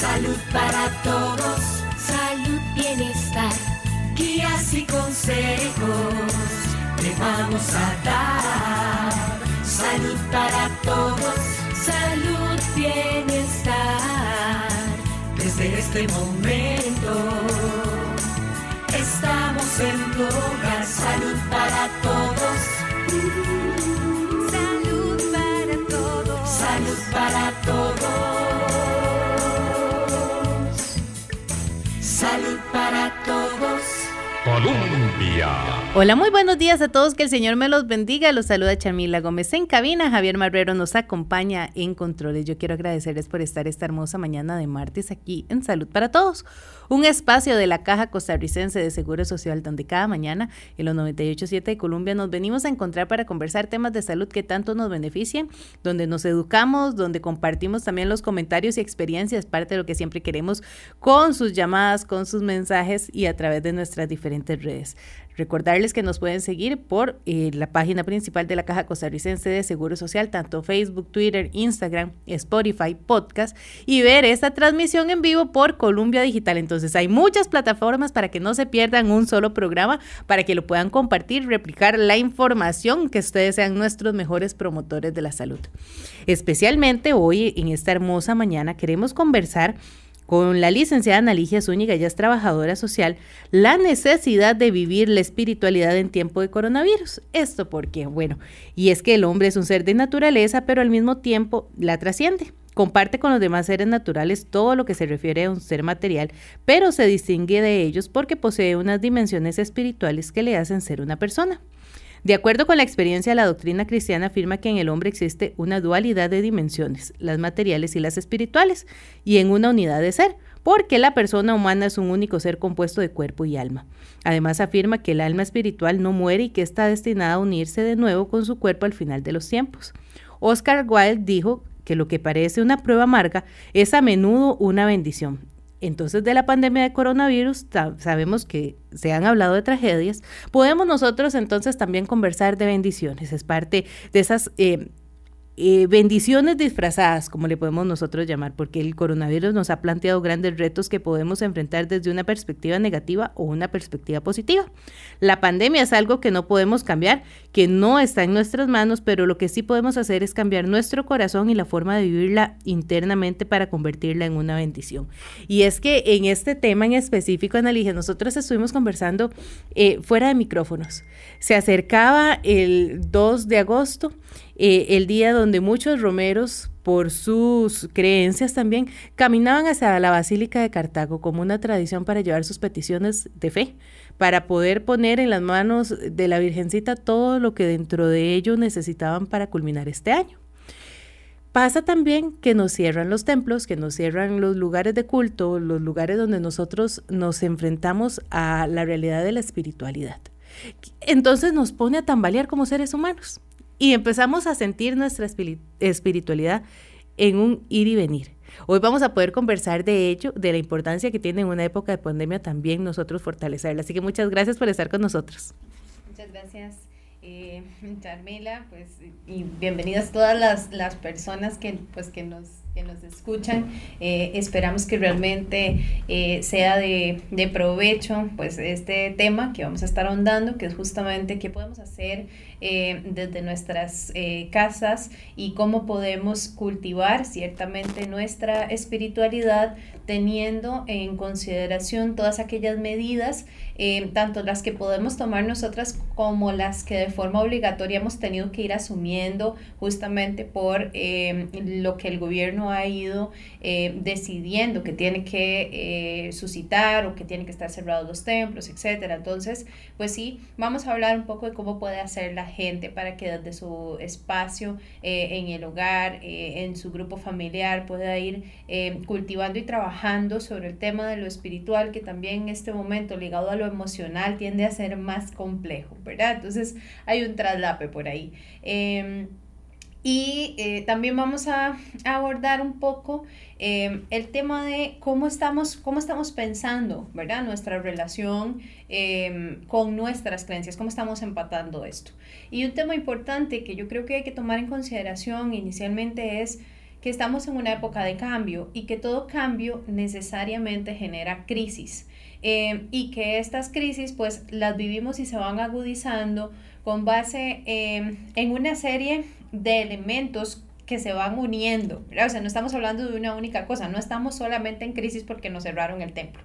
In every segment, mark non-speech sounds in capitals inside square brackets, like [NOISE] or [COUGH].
Salud para todos, salud, bienestar, guías y consejos le vamos a dar. Salud para todos, salud, bienestar, desde este momento. Estamos en tu hogar, salud para todos. Salud para todos. Salud para Columna. Hola, muy buenos días a todos, que el Señor me los bendiga. Los saluda Chamila Gómez en cabina. Javier Marrero nos acompaña en controles. Yo quiero agradecerles por estar esta hermosa mañana de martes aquí en Salud para Todos, un espacio de la Caja Costarricense de Seguro Social donde cada mañana en los 98.7 de Colombia nos venimos a encontrar para conversar temas de salud que tanto nos benefician, donde nos educamos, donde compartimos también los comentarios y experiencias, parte de lo que siempre queremos con sus llamadas, con sus mensajes y a través de nuestras diferentes redes. Recordarles que nos pueden seguir por eh, la página principal de la Caja Costarricense de Seguro Social, tanto Facebook, Twitter, Instagram, Spotify, podcast, y ver esta transmisión en vivo por Columbia Digital. Entonces hay muchas plataformas para que no se pierdan un solo programa, para que lo puedan compartir, replicar la información, que ustedes sean nuestros mejores promotores de la salud. Especialmente hoy, en esta hermosa mañana, queremos conversar con la licenciada Analigia Zúñiga, ella es trabajadora social, la necesidad de vivir la espiritualidad en tiempo de coronavirus. Esto porque, bueno, y es que el hombre es un ser de naturaleza, pero al mismo tiempo la trasciende. Comparte con los demás seres naturales todo lo que se refiere a un ser material, pero se distingue de ellos porque posee unas dimensiones espirituales que le hacen ser una persona. De acuerdo con la experiencia, la doctrina cristiana afirma que en el hombre existe una dualidad de dimensiones, las materiales y las espirituales, y en una unidad de ser, porque la persona humana es un único ser compuesto de cuerpo y alma. Además afirma que el alma espiritual no muere y que está destinada a unirse de nuevo con su cuerpo al final de los tiempos. Oscar Wilde dijo que lo que parece una prueba amarga es a menudo una bendición. Entonces, de la pandemia de coronavirus, sabemos que se han hablado de tragedias. Podemos nosotros entonces también conversar de bendiciones. Es parte de esas eh, eh, bendiciones disfrazadas, como le podemos nosotros llamar, porque el coronavirus nos ha planteado grandes retos que podemos enfrentar desde una perspectiva negativa o una perspectiva positiva. La pandemia es algo que no podemos cambiar, que no está en nuestras manos, pero lo que sí podemos hacer es cambiar nuestro corazón y la forma de vivirla internamente para convertirla en una bendición. Y es que en este tema en específico, Analige, nosotros estuvimos conversando eh, fuera de micrófonos. Se acercaba el 2 de agosto eh, el día donde muchos romeros, por sus creencias también, caminaban hacia la Basílica de Cartago como una tradición para llevar sus peticiones de fe, para poder poner en las manos de la Virgencita todo lo que dentro de ellos necesitaban para culminar este año. Pasa también que nos cierran los templos, que nos cierran los lugares de culto, los lugares donde nosotros nos enfrentamos a la realidad de la espiritualidad. Entonces nos pone a tambalear como seres humanos y empezamos a sentir nuestra espiritualidad en un ir y venir. Hoy vamos a poder conversar de ello, de la importancia que tiene en una época de pandemia también nosotros fortalecerla. Así que muchas gracias por estar con nosotros. Muchas gracias. Eh, [LAUGHS] Charmila, pues, y bienvenidas todas las, las personas que, pues, que nos que nos escuchan. Eh, esperamos que realmente eh, sea de, de, provecho pues este tema que vamos a estar ahondando, que es justamente qué podemos hacer eh, desde nuestras casas y cómo podemos cultivar ciertamente nuestra espiritualidad teniendo en consideración todas aquellas medidas, tanto las que podemos tomar nosotras como las que de forma obligatoria hemos tenido que ir asumiendo justamente por lo que el gobierno ha ido eh, decidiendo que tiene que eh, suscitar o que tiene que estar cerrados los templos, etcétera. Entonces, pues sí, vamos a hablar un poco de cómo puede hacer la gente para que desde su espacio eh, en el hogar, en su grupo familiar, pueda ir cultivando y trabajando sobre el tema de lo espiritual, que también en este momento ligado a lo emocional tiende a ser más complejo, ¿verdad? Entonces, hay un traslape por ahí. Em, y eh, también vamos a, abordar un poco em, el tema de cómo estamos, cómo estamos pensando, ¿verdad? Nuestra relación em, con nuestras creencias, cómo estamos empatando esto. Y un tema importante que yo creo que hay que tomar en consideración inicialmente es que estamos en una época de cambio y que todo cambio necesariamente genera crisis. Eh, y que estas crisis pues las vivimos y se van agudizando con base eh, en una serie de elementos que se van uniendo, O sea, no estamos hablando de una única cosa, no estamos solamente en crisis porque nos cerraron el templo.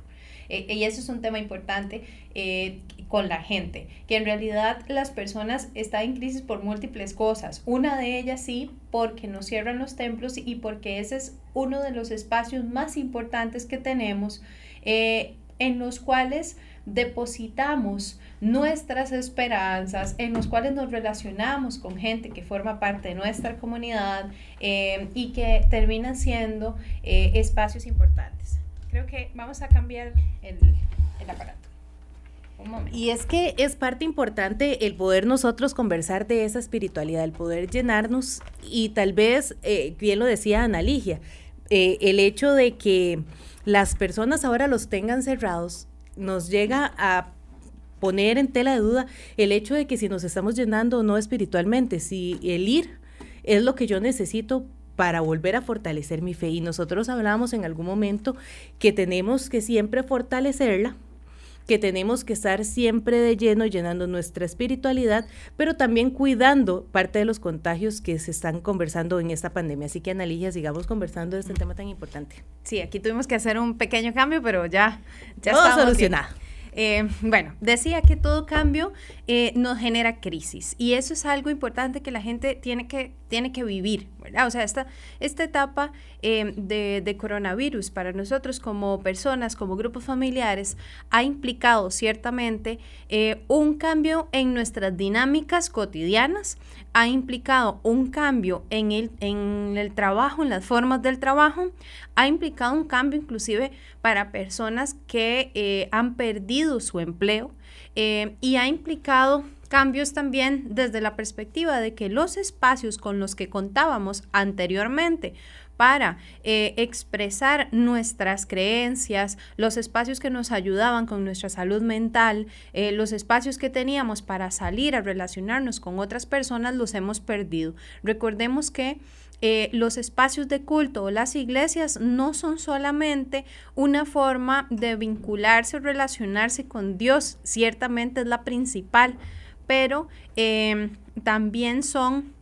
Eh, y eso es un tema importante eh, con la gente, que en realidad las personas están en crisis por múltiples cosas. Una de ellas sí, porque nos cierran los templos y porque ese es uno de los espacios más importantes que tenemos eh, en los cuales depositamos nuestras esperanzas, en los cuales nos relacionamos con gente que forma parte de nuestra comunidad eh, y que terminan siendo eh, espacios importantes. Creo que vamos a cambiar el, el aparato. Y es que es parte importante el poder nosotros conversar de esa espiritualidad, el poder llenarnos y tal vez, eh, bien lo decía Ana Ligia, el hecho de que las personas ahora los tengan cerrados nos llega a poner en tela de duda el hecho de que si nos estamos llenando o no espiritualmente, si el ir es lo que yo necesito para volver a fortalecer mi fe. Y nosotros hablamos en algún momento que tenemos que siempre fortalecerla, que tenemos que estar siempre de lleno llenando nuestra espiritualidad, pero también cuidando parte de los contagios que se están conversando en esta pandemia. Así que, Analicia, sigamos conversando de este tema tan importante. Sí, aquí tuvimos que hacer un pequeño cambio, pero ya, ya Todo solucionado. Eh, bueno, decía que todo cambio eh, nos genera crisis y eso es algo importante que la gente tiene que, tiene que vivir, ¿verdad? O sea, esta, esta etapa eh, de, coronavirus para nosotros como personas, como grupos familiares, ha implicado ciertamente un cambio en nuestras dinámicas cotidianas, ha implicado un cambio en el, en el trabajo, en las formas del trabajo, ha implicado un cambio inclusive para personas que han perdido su empleo y ha implicado cambios también desde la perspectiva de que los espacios con los que contábamos anteriormente para eh, expresar nuestras creencias, los espacios que nos ayudaban con nuestra salud mental, eh, los espacios que teníamos para salir a relacionarnos con otras personas, los hemos perdido. Recordemos que eh, los espacios de culto o las iglesias no son solamente una forma de vincularse o relacionarse con Dios, ciertamente es la principal, pero también son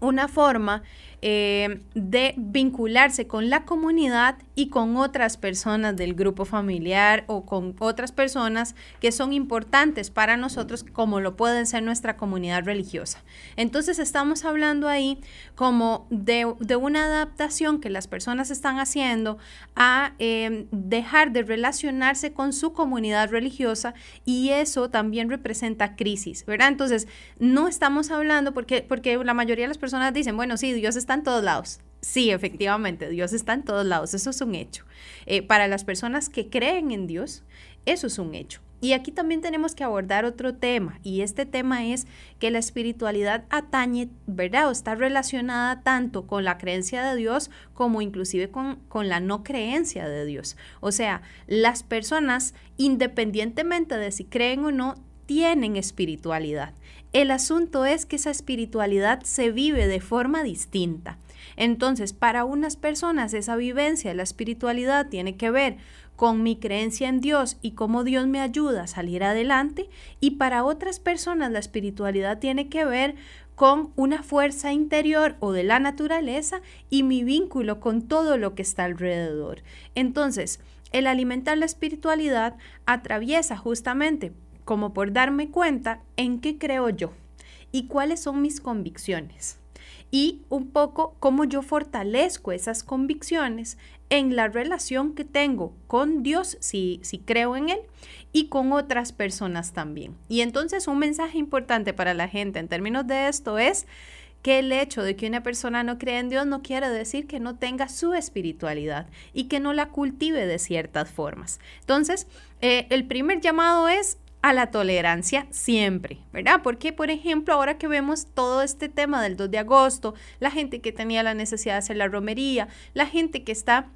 una forma eh, de vincularse con la comunidad y con otras personas del grupo familiar o con otras personas que son importantes para nosotros como lo pueden ser nuestra comunidad religiosa. Entonces estamos hablando ahí como de, una adaptación que las personas están haciendo a eh, dejar de relacionarse con su comunidad religiosa y eso también representa crisis, ¿verdad? Entonces no estamos hablando porque, porque la mayoría de las personas dicen, bueno, sí, Dios está en todos lados. Sí, efectivamente, Dios está en todos lados, eso es un hecho. Eh, para las personas que creen en Dios, eso es un hecho. Y aquí también tenemos que abordar otro tema, y este tema es que la espiritualidad atañe, ¿verdad? O está relacionada tanto con la creencia de Dios como inclusive con, con la no creencia de Dios. O sea, las personas, independientemente de si creen o no, tienen espiritualidad. El asunto es que esa espiritualidad se vive de forma distinta. Entonces, para unas personas esa vivencia de la espiritualidad tiene que ver con mi creencia en Dios y cómo Dios me ayuda a salir adelante y para otras personas la espiritualidad tiene que ver con una fuerza interior o de la naturaleza y mi vínculo con todo lo que está alrededor. Entonces, el alimentar la espiritualidad atraviesa justamente como por darme cuenta en qué creo yo y cuáles son mis convicciones y un poco cómo yo fortalezco esas convicciones en la relación que tengo con Dios, si, si creo en Él, y con otras personas también. Y entonces un mensaje importante para la gente en términos de esto es que el hecho de que una persona no cree en Dios no quiere decir que no tenga su espiritualidad y que no la cultive de ciertas formas. Entonces, eh, el primer llamado es a la tolerancia siempre, ¿verdad? Porque, por ejemplo, ahora que vemos todo este tema del 2 de agosto, la gente que tenía la necesidad de hacer la romería, la gente que está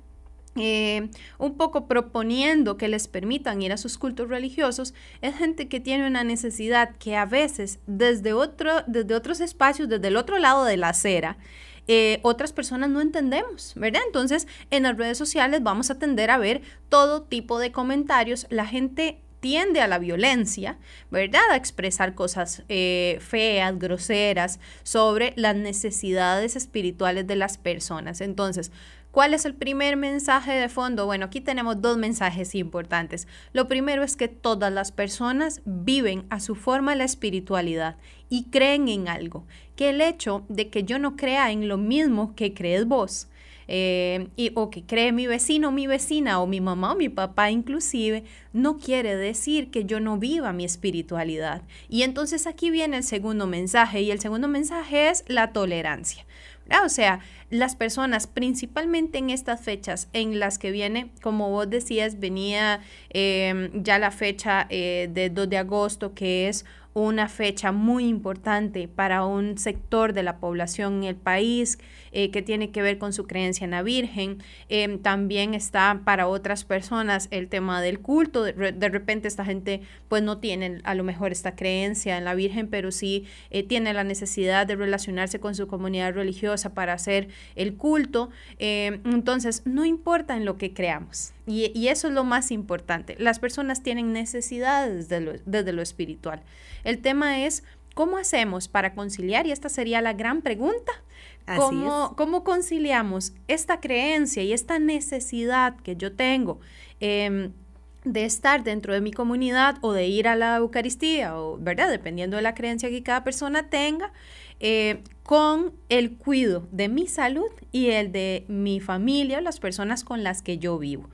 eh, un poco proponiendo que les permitan ir a sus cultos religiosos, es gente que tiene una necesidad que a veces desde, otro, desde otros espacios, desde el otro lado de la acera, eh, otras personas no entendemos, ¿verdad? Entonces, en las redes sociales vamos a tender a ver todo tipo de comentarios. La gente tiende a la violencia, ¿verdad? A expresar cosas eh, feas, groseras sobre las necesidades espirituales de las personas. Entonces, ¿Cuál es el primer mensaje de fondo? Bueno, aquí tenemos dos mensajes importantes. Lo primero es que todas las personas viven a su forma la espiritualidad y creen en algo. Que el hecho de que yo no crea en lo mismo que crees vos, eh, y, o que cree mi vecino, mi vecina, o mi mamá o mi papá inclusive, no quiere decir que yo no viva mi espiritualidad. Y entonces aquí viene el segundo mensaje, y el segundo mensaje es la tolerancia. O sea, las personas, principalmente en estas fechas en las que viene, como vos decías, venía eh, ya la fecha eh, de 2 de agosto, que es una fecha muy importante para un sector de la población en el país eh, que tiene que ver con su creencia en la Virgen. Em, también está para otras personas el tema del culto. De, repente esta gente pues no tiene a lo mejor esta creencia en la Virgen, pero sí eh, tiene la necesidad de relacionarse con su comunidad religiosa para hacer el culto. Em, entonces, no importa en lo que creamos. Y, eso es lo más importante. Las personas tienen necesidades desde lo espiritual. El tema es cómo hacemos para conciliar, y esta sería la gran pregunta, ¿Cómo, ¿Cómo, conciliamos esta creencia y esta necesidad que yo tengo em, de estar dentro de mi comunidad o de ir a la Eucaristía, o, ¿verdad? Dependiendo de la creencia que cada persona tenga, eh, con el cuidado de mi salud y el de mi familia, las personas con las que yo vivo.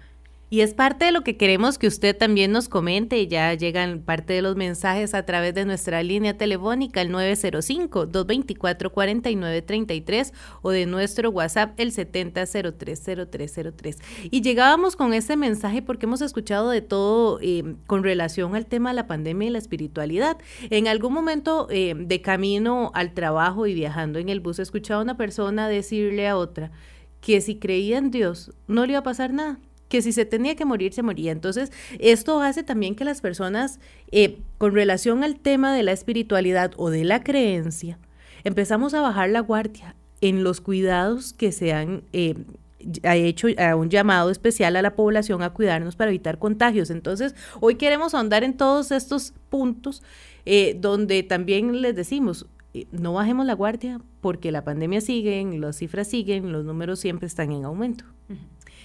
Y es parte de lo que queremos que usted también nos comente. Ya llegan parte de los mensajes a través de nuestra línea telefónica, el 905-224-4933 o de nuestro WhatsApp, el 70030303. Y llegábamos con ese mensaje porque hemos escuchado de todo eh, con relación al tema de la pandemia y la espiritualidad. En algún momento eh, de camino al trabajo y viajando en el bus, he escuchado a una persona decirle a otra que si creía en Dios no le iba a pasar nada que si se tenía que morir, se moría. Entonces, esto hace también que las personas, eh, con relación al tema de la espiritualidad o de la creencia, empezamos a bajar la guardia en los cuidados que se han eh, ha hecho a un llamado especial a la población a cuidarnos para evitar contagios. Entonces, hoy queremos ahondar en todos estos puntos eh, donde también les decimos, no bajemos la guardia porque la pandemia sigue, las cifras siguen, los números siempre están en aumento.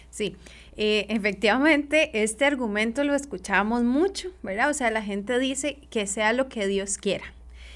Sí, eh, efectivamente, este argumento lo escuchamos mucho, ¿verdad? O sea, la gente dice que sea lo que Dios quiera.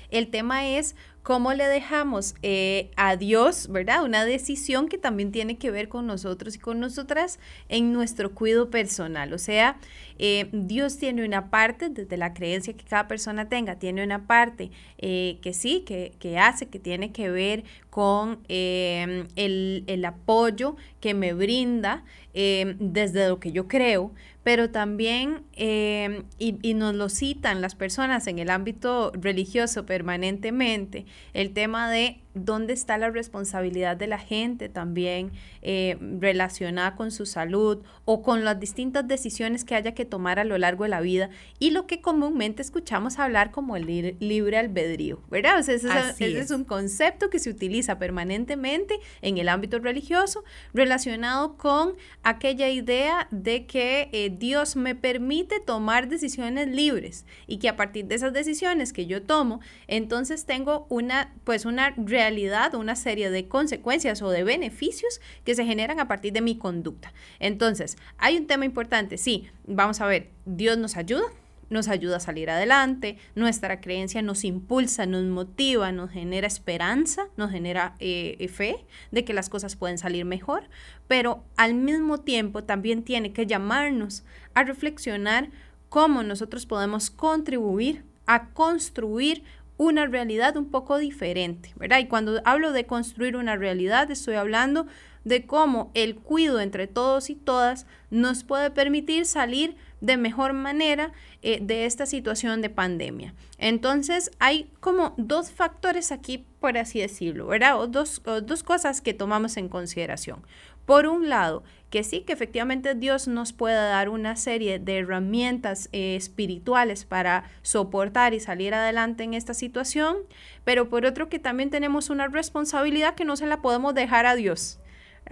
El tema es cómo le dejamos eh, a Dios, ¿verdad? Una decisión que también tiene que ver con nosotros y con nosotras en nuestro cuidado personal. O sea, eh, Dios tiene una parte, desde la creencia que cada persona tenga, tiene una parte que sí, que, que, hace, que tiene que ver con el, el, apoyo que me brinda desde lo que yo creo, pero también, eh, y, nos lo citan las personas en el ámbito religioso permanentemente, el tema de dónde está la responsabilidad de la gente también eh, relacionada con su salud o con las distintas decisiones que haya que tomar a lo largo de la vida y lo que comúnmente escuchamos hablar como el libre albedrío, ¿verdad? ese, es. un concepto que se utiliza permanentemente en el ámbito religioso relacionado con aquella idea de que eh, Dios me permite tomar decisiones libres y que a partir de esas decisiones que yo tomo, entonces tengo una, pues una realidad realidad una serie de consecuencias o de beneficios que se generan a partir de mi conducta. Entonces, hay un tema importante, sí, vamos a ver, Dios nos ayuda, nos ayuda a salir adelante, nuestra creencia nos impulsa, nos motiva, nos genera esperanza, nos genera eh, fe de que las cosas pueden salir mejor, pero al mismo tiempo también tiene que llamarnos a reflexionar cómo nosotros podemos contribuir a construir una realidad un poco diferente, ¿verdad? Y cuando hablo de construir una realidad, estoy hablando de cómo el cuidado entre todos y todas nos puede permitir salir de mejor manera eh, de esta situación de pandemia. Entonces hay como dos factores aquí, por así decirlo, ¿verdad? O dos, dos cosas que tomamos en consideración. Por un lado, que sí, que efectivamente Dios nos pueda dar una serie de herramientas eh, espirituales para soportar y salir adelante en esta situación, pero por otro que también tenemos una responsabilidad que no se la podemos dejar a Dios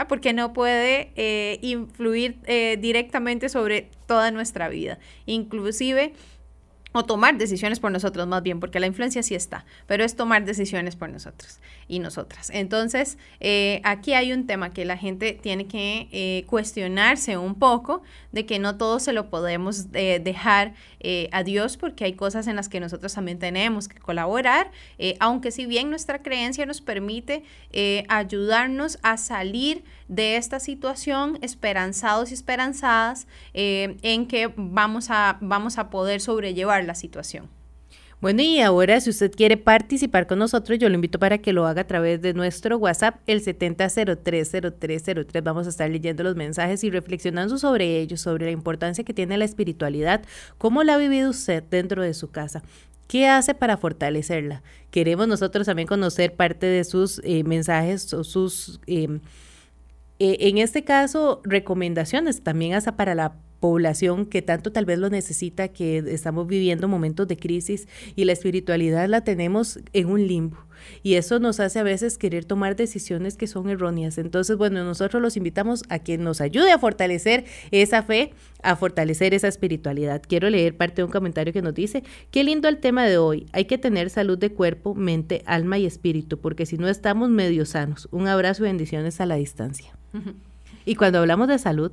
porque no puede eh, influir eh, directamente sobre toda nuestra vida. Inclusive o tomar decisiones por nosotros más bien, porque la influencia sí está, pero es tomar decisiones por nosotros y nosotras. Entonces, eh, aquí hay un tema que la gente tiene que eh, cuestionarse un poco de que no todo se lo podemos eh, dejar a Dios, porque hay cosas en las que nosotros también tenemos que colaborar, aunque si bien nuestra creencia nos permite ayudarnos a salir de esta situación esperanzados y esperanzadas en que vamos a, vamos a poder sobrellevar la situación. Bueno, y ahora si usted quiere participar con nosotros, yo lo invito para que lo haga a través de nuestro WhatsApp, el 70030303. Vamos a estar leyendo los mensajes y reflexionando sobre ellos, sobre la importancia que tiene la espiritualidad, cómo la ha vivido usted dentro de su casa. ¿Qué hace para fortalecerla? Queremos nosotros también conocer parte de sus eh, mensajes o sus, em, eh, en este caso, recomendaciones también hasta para la población que tanto tal vez lo necesita, que estamos viviendo momentos de crisis y la espiritualidad la tenemos en un limbo. Y eso nos hace a veces querer tomar decisiones que son erróneas. Entonces, bueno, nosotros los invitamos a que nos ayude a fortalecer esa fe, a fortalecer esa espiritualidad. Quiero leer parte de un comentario que nos dice, qué lindo el tema de hoy. Hay que tener salud de cuerpo, mente, alma y espíritu, porque si no estamos medio sanos. Un abrazo y bendiciones a la distancia. Y cuando hablamos de salud,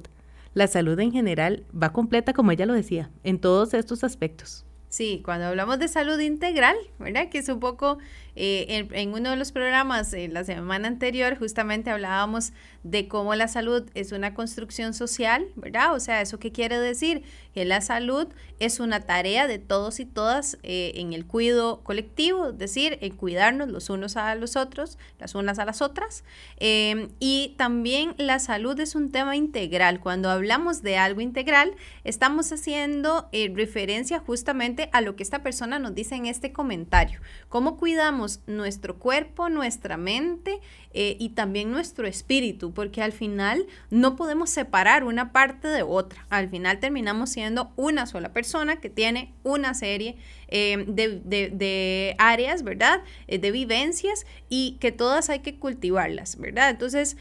la salud en general va completa, como ella lo decía, en todos estos aspectos. Sí, cuando hablamos de salud integral, ¿verdad? Que es un poco eh, en, uno de los programas en la semana anterior justamente hablábamos de cómo la salud es una construcción social, ¿verdad? O sea, ¿eso qué quiere decir? Que la salud es una tarea de todos y todas eh, en el cuidado colectivo, es decir, en cuidarnos los unos a los otros, las unas a las otras. Em, y también la salud es un tema integral. Cuando hablamos de algo integral, estamos haciendo eh, referencia justamente a lo que esta persona nos dice en este comentario. ¿Cómo cuidamos nuestro cuerpo, nuestra mente eh, y también nuestro espíritu, porque al final no podemos separar una parte de otra. Al final terminamos siendo una sola persona que tiene una serie eh, de, áreas, ¿verdad? Eh, de vivencias y que todas hay que cultivarlas, ¿verdad? Entonces,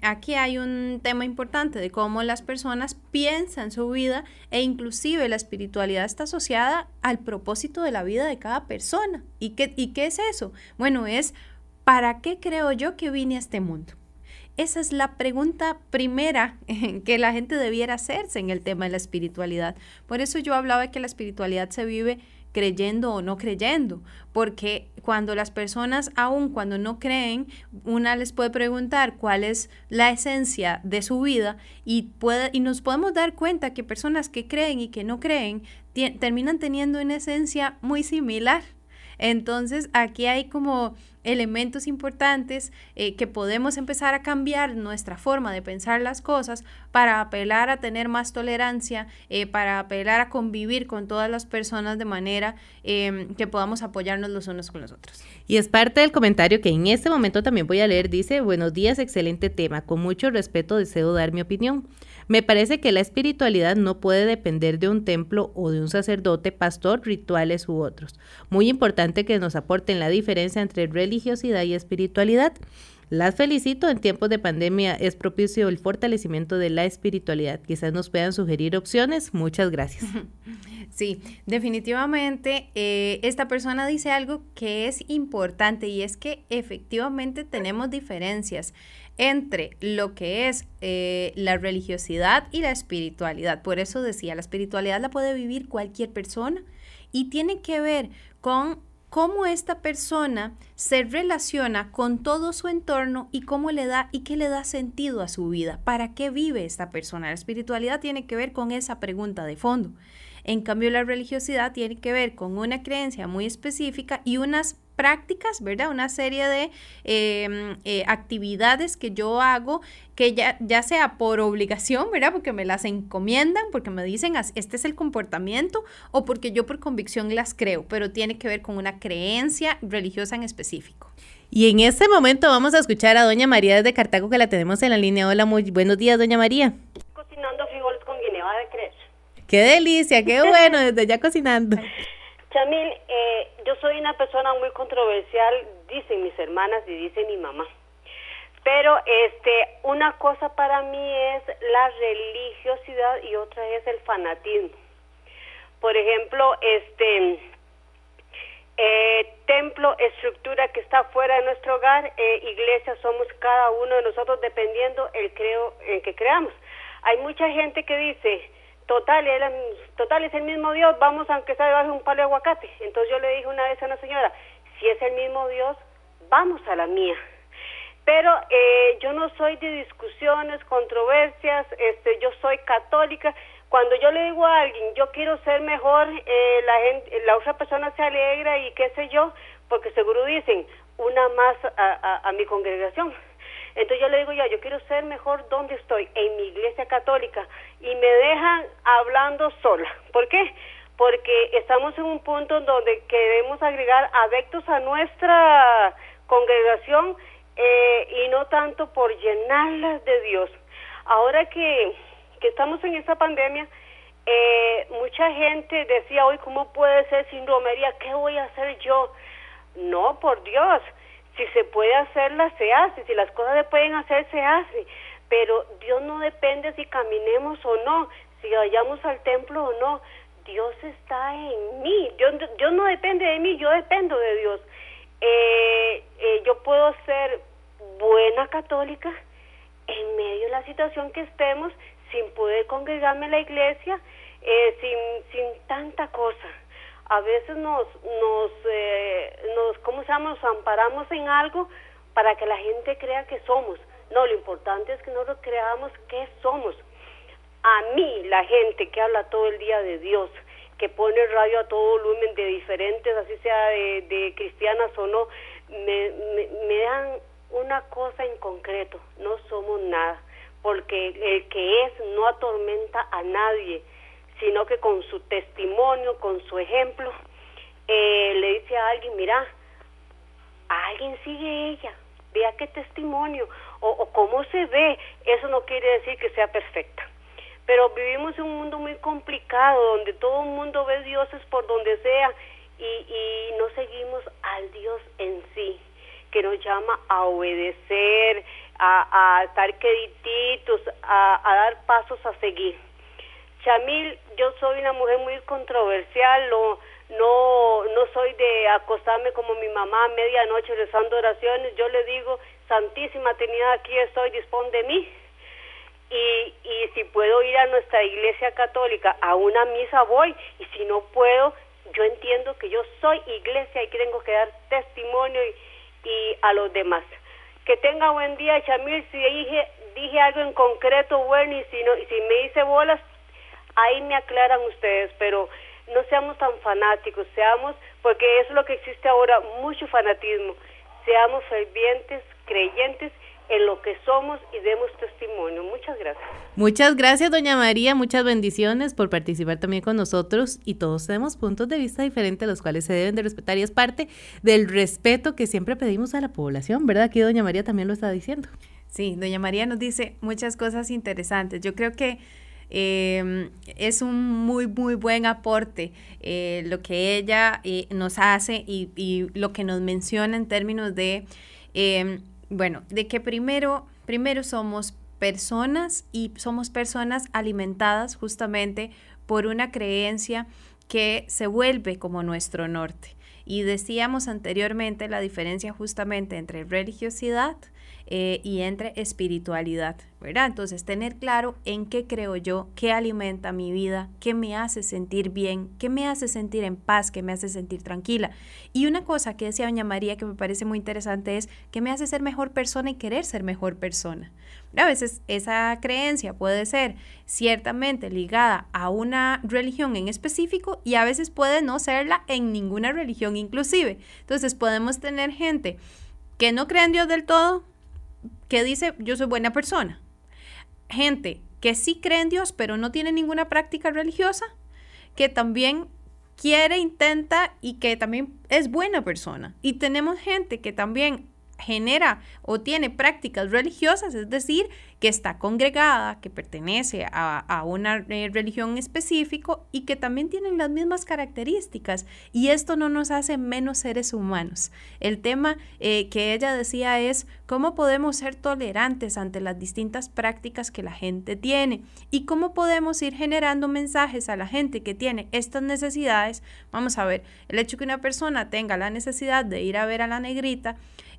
aquí hay un tema importante de cómo las personas piensan su vida e inclusive la espiritualidad está asociada al propósito de la vida de cada persona. ¿Y qué, y qué es eso? Bueno, es ¿para qué creo yo que vine a este mundo? Esa es la pregunta primera [LAUGHS] que la gente debiera hacerse en el tema de la espiritualidad. Por eso yo hablaba de que la espiritualidad se vive creyendo o no creyendo, porque cuando las personas, aun cuando no creen, una les puede preguntar cuál es la esencia de su vida y, y nos podemos dar cuenta que personas que creen y que no creen terminan teniendo una esencia muy similar. Entonces aquí hay como elementos importantes eh, que podemos empezar a cambiar nuestra forma de pensar las cosas para apelar a tener más tolerancia, eh, para apelar a convivir con todas las personas de manera em, que podamos apoyarnos los unos con los otros. Y es parte del comentario que en este momento también voy a leer. Dice, buenos días, excelente tema. Con mucho respeto deseo dar mi opinión. Me parece que la espiritualidad no puede depender de un templo o de un sacerdote, pastor, rituales u otros. Muy importante que nos aporten la diferencia entre religiosidad y espiritualidad. Las felicito, en tiempos de pandemia es propicio el fortalecimiento de la espiritualidad. Quizás nos puedan sugerir opciones. Muchas gracias. [LAUGHS] Sí, definitivamente eh, esta persona dice algo que es importante y es que efectivamente tenemos diferencias entre lo que es eh, la religiosidad y la espiritualidad. Por eso decía, la espiritualidad la puede vivir cualquier persona y tiene que ver con cómo esta persona se relaciona con todo su entorno y cómo le da y qué le da sentido a su vida, para qué vive esta persona. La espiritualidad tiene que ver con esa pregunta de fondo. En cambio, la religiosidad tiene que ver con una creencia muy específica y unas prácticas, ¿verdad? Una serie de em, eh, actividades que yo hago, que ya, ya sea por obligación, ¿verdad? Porque me las encomiendan, porque me dicen, este es el comportamiento, o porque yo por convicción las creo, pero tiene que ver con una creencia religiosa en específico. Y en este momento vamos a escuchar a doña María desde Cartago que la tenemos en la línea. Hola, muy buenos días, doña María. Cocinando frijoles con guinea de cres. Qué delicia, qué bueno, desde ya cocinando. [LAUGHS] Chamil, eh, yo soy una persona muy controversial, dicen mis hermanas y dice mi mamá. Pero este, una cosa para mí es la religiosidad y otra es el fanatismo. Por ejemplo, este eh, templo, estructura que está fuera de nuestro hogar, eh, iglesia somos cada uno de nosotros dependiendo el creo en que creamos. Hay mucha gente que dice, total, total es el mismo Dios, vamos aunque sea debajo de un palo de aguacate. Entonces yo le dije una vez a una señora, si es el mismo Dios, vamos a la mía. Pero eh, yo no soy de discusiones, controversias, este, yo soy católica. Cuando yo le digo a alguien, yo quiero ser mejor, eh, la, gente, la otra persona se alegra y qué sé yo, porque seguro dicen, una más a, a mi congregación. Entonces yo le digo ya, yo quiero ser mejor donde estoy, en mi iglesia católica, y me dejan hablando sola. ¿Por qué? Porque estamos en un punto donde queremos agregar adeptos a nuestra congregación eh, y no tanto por llenarlas de Dios. Ahora que, que estamos en esta pandemia, eh, mucha gente decía hoy, ¿cómo puede ser sin romería? ¿Qué voy a hacer yo? No, por Dios, si se puede hacerla, se hace. Si las cosas se pueden hacer, se hace. Pero Dios no depende si caminemos o no, si vayamos al templo o no. Dios está en mí. Dios, Dios no depende de mí, yo dependo de Dios. Eh, eh, yo puedo ser buena católica en medio de la situación que estemos, sin poder congregarme en la iglesia, eh, sin, sin tanta cosa a veces nos, nos, eh, nos, ¿cómo se llama? Nos amparamos en algo para que la gente crea que somos. No, lo importante es que nosotros creamos que somos. A mí, la gente que habla todo el día de Dios, que pone radio a todo volumen de diferentes, así sea de, cristianas o no, me, me, me dan una cosa en concreto, no somos nada, porque el que es no atormenta a nadie sino que con su testimonio, con su ejemplo, eh, le dice a alguien, mira, alguien sigue ella, vea qué testimonio, o, o cómo se ve, eso no quiere decir que sea perfecta. Pero vivimos en un mundo muy complicado, donde todo el mundo ve dioses por donde sea y, y no seguimos al Dios en sí, que nos llama a obedecer, a, a estar quedititos, a, a dar pasos a seguir. Chamil, yo soy una mujer muy controversial, no, no, no soy de acostarme como mi mamá a medianoche rezando oraciones, yo le digo, Santísima Trinidad, aquí estoy, dispón de mí. Y, y si puedo ir a nuestra iglesia católica a una misa voy, y si no puedo, yo entiendo que yo soy iglesia y que tengo que dar testimonio y, y a los demás. Que tenga buen día, Chamil, si dije, dije algo en concreto bueno y si, no, y si me hice bolas, ahí me aclaran ustedes, pero no seamos tan fanáticos, seamos, porque eso es lo que existe ahora, mucho fanatismo, seamos fervientes, creyentes en lo que somos y demos testimonio. Muchas gracias. Muchas gracias, doña María. Muchas bendiciones por participar también con nosotros. Y todos tenemos puntos de vista diferentes, los cuales se deben de respetar. Y es parte del respeto que siempre pedimos a la población, ¿verdad? Aquí doña María también lo está diciendo. Sí, doña María nos dice muchas cosas interesantes. Yo creo que eh, es un muy, muy buen aporte eh, lo que ella eh, nos hace y, y, lo que nos menciona en términos de, em, bueno, de que primero, primero somos personas y somos personas alimentadas justamente por una creencia que se vuelve como nuestro norte. Y decíamos anteriormente la diferencia justamente entre religiosidad, eh, y entre espiritualidad, ¿verdad? Entonces, tener claro en qué creo yo, qué alimenta mi vida, qué me hace sentir bien, qué me hace sentir en paz, qué me hace sentir tranquila. Y una cosa que decía doña María que me parece muy interesante es que me hace ser mejor persona y querer ser mejor persona. A veces esa creencia puede ser ciertamente ligada a una religión en específico y a veces puede no serla en ninguna religión inclusive. Entonces podemos tener gente que no cree en Dios del todo, que dice yo soy buena persona. Gente que sí cree en Dios, pero no tiene ninguna práctica religiosa, que también quiere, intenta y que también es buena persona. Y tenemos gente que también genera o tiene prácticas religiosas, es decir, que está congregada, que pertenece a, una eh, religión específico y que también tienen las mismas características. Y esto no nos hace menos seres humanos. El tema eh, que ella decía es cómo podemos ser tolerantes ante las distintas prácticas que la gente tiene y cómo podemos ir generando mensajes a la gente que tiene estas necesidades. Vamos a ver, el hecho que una persona tenga la necesidad de ir a ver a la negrita,